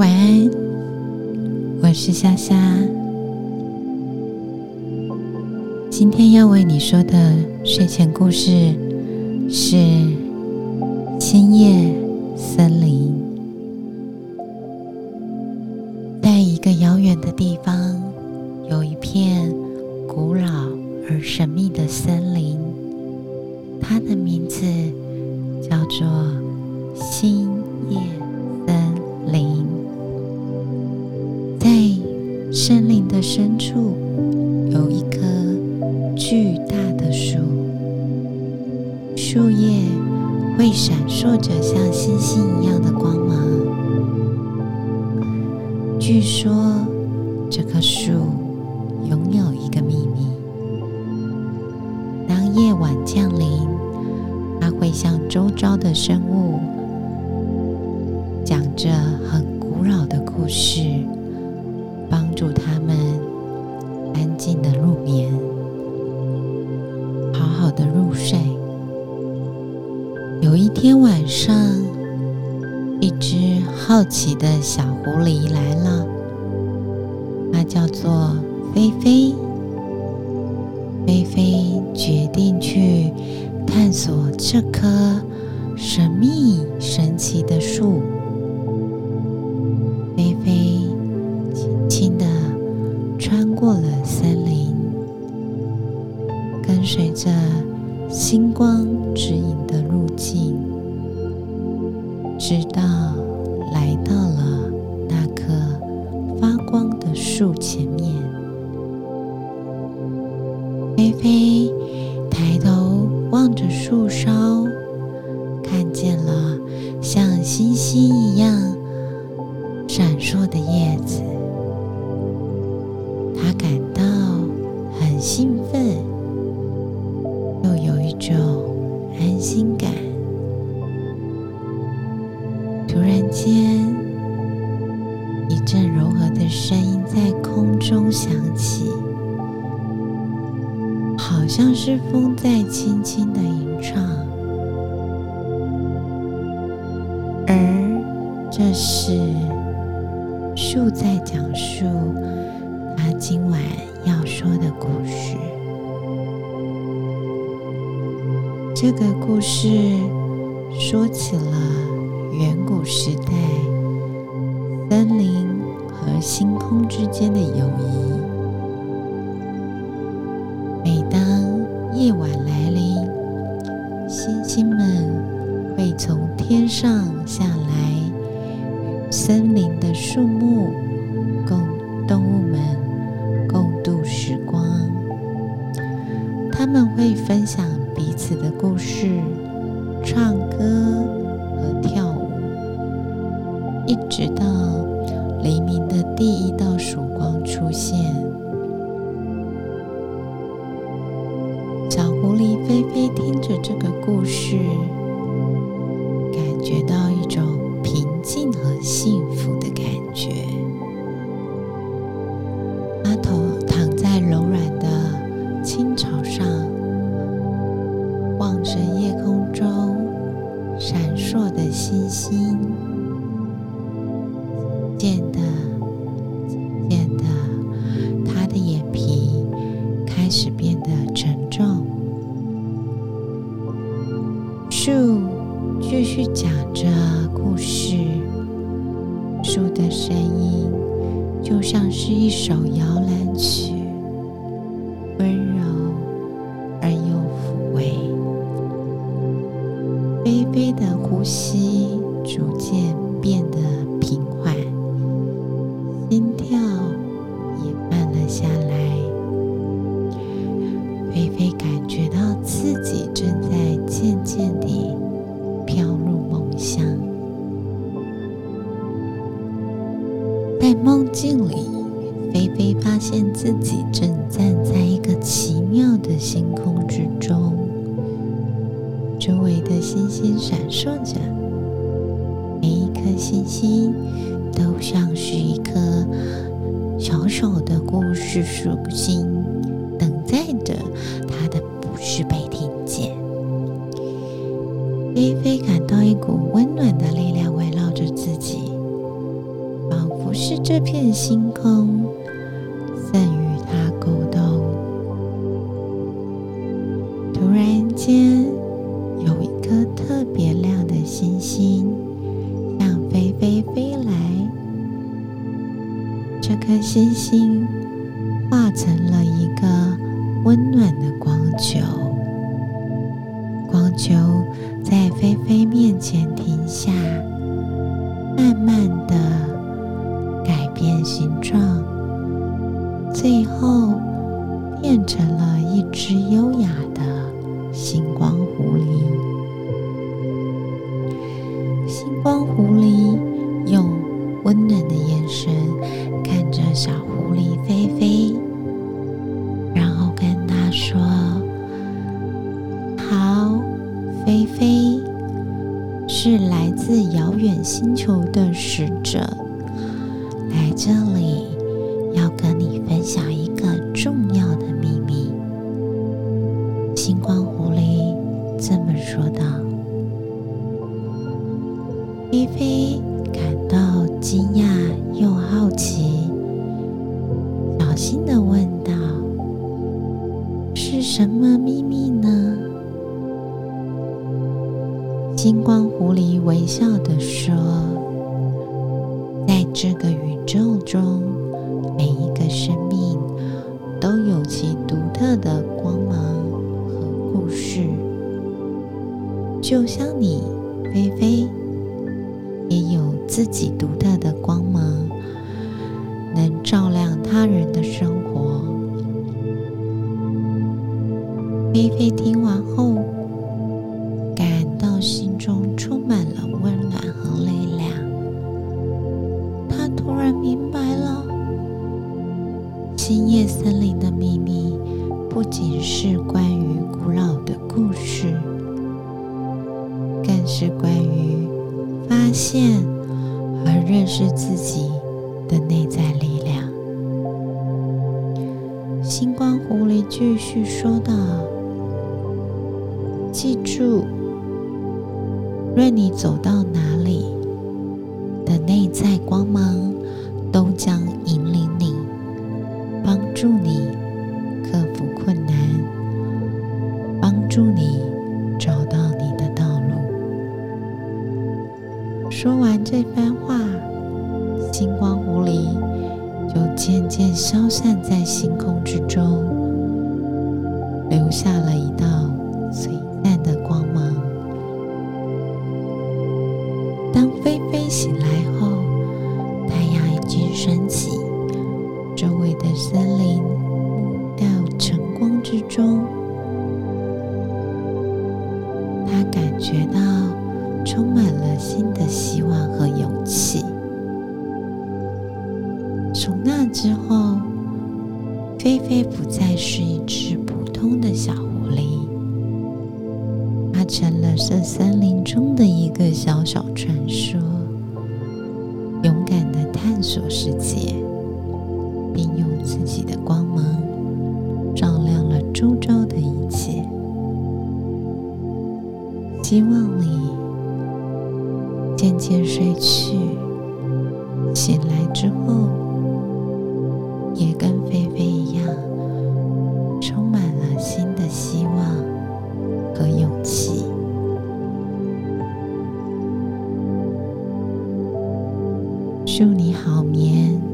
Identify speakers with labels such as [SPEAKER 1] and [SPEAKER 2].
[SPEAKER 1] 晚安，我是夏夏。今天要为你说的睡前故事是《青叶森林》。在一个遥远的地方，有一片古老而神秘的森林，森林的深处，有一棵巨大的树，树叶会闪烁着像星星一样的光芒。据说，这棵树拥有一个秘密：当夜晚降临，它会向周遭的生物讲着很古老的故事。帮助他们安静的入眠，好好的入睡。有一天晚上，一只好奇的小狐狸来了，它叫做菲菲。菲菲决定去探索这棵神秘神奇的树。光指引的路径，直到来到了那棵发光的树前面。菲菲抬头望着树梢，看见了像星星一样闪烁的叶间，一阵柔和的声音在空中响起，好像是风在轻轻的吟唱，而这是树在讲述。他今晚要说的故事，这个故事说起了远古时代森林和星空之间的友谊。每当夜晚来临，星星们会从天上下来，森林的树木共动物们共度。时光，他们会分享彼此的故事，唱歌和跳，一直到黎明的第一道曙光出现。小狐狸菲菲听着这个故事，感觉到一种平静和幸福的感觉。阿头躺在。柔软的青草上，望着夜空中闪烁的星星，渐渐的，渐渐的，他的眼皮开始变得沉重。树继续讲着故事，树的声音就像是一首摇篮曲。温柔而又抚慰，菲菲的呼吸逐渐变得平缓，心跳也慢了下来。菲菲感觉到自己正在渐渐地飘入梦乡，在梦境里。菲菲发现自己正站在一个奇妙的星空之中，周围的星星闪烁着，每一颗星星都像是一颗小小的故事属性，等待着它的不是被听见。菲菲感到一股温暖的力量围绕着自己，仿佛是这片星空赠予他沟通。突然间，有一颗特别亮的星星星星化成了一个温暖的光球，光球在菲菲面前停下。慢慢的改变形状，最后变成了一只优雅的星光狐狸。星光狐狸用温暖的眼小狐狸菲菲，然后跟他说：“好，菲菲。”是来自遥远星球的使者，来这里小心的问道：“是什么秘密呢？”星光狐狸微笑的说：“在这个宇宙中，每一个生命都有其独特的光芒和故事。就像你，菲菲，也有自己独特的光，照亮他人的生活。”菲菲听完后。感到心中充满了温暖和力量。她突然明白了，星夜森林的秘密不仅是关于古老的故事，更是关于发现和认识自己的内在力量。星光狐狸继续说道：“记住，任你走到哪里的内在光芒。”都将光狐狸就渐渐消散在星空之中，留下了一道璀璨的光芒。当菲菲醒来后，太阳已经升起，周围的森林到晨光之中，他感觉到充满了新的希望和之后，菲菲不再是一只普通的小狐狸，它成了这森林中的一个小小传说。勇敢的探索世界，并用自己的光芒照亮了周遭的一切。希望你渐渐睡去，醒来之后也跟菲菲一样，充满了新的希望和勇气。祝你好眠。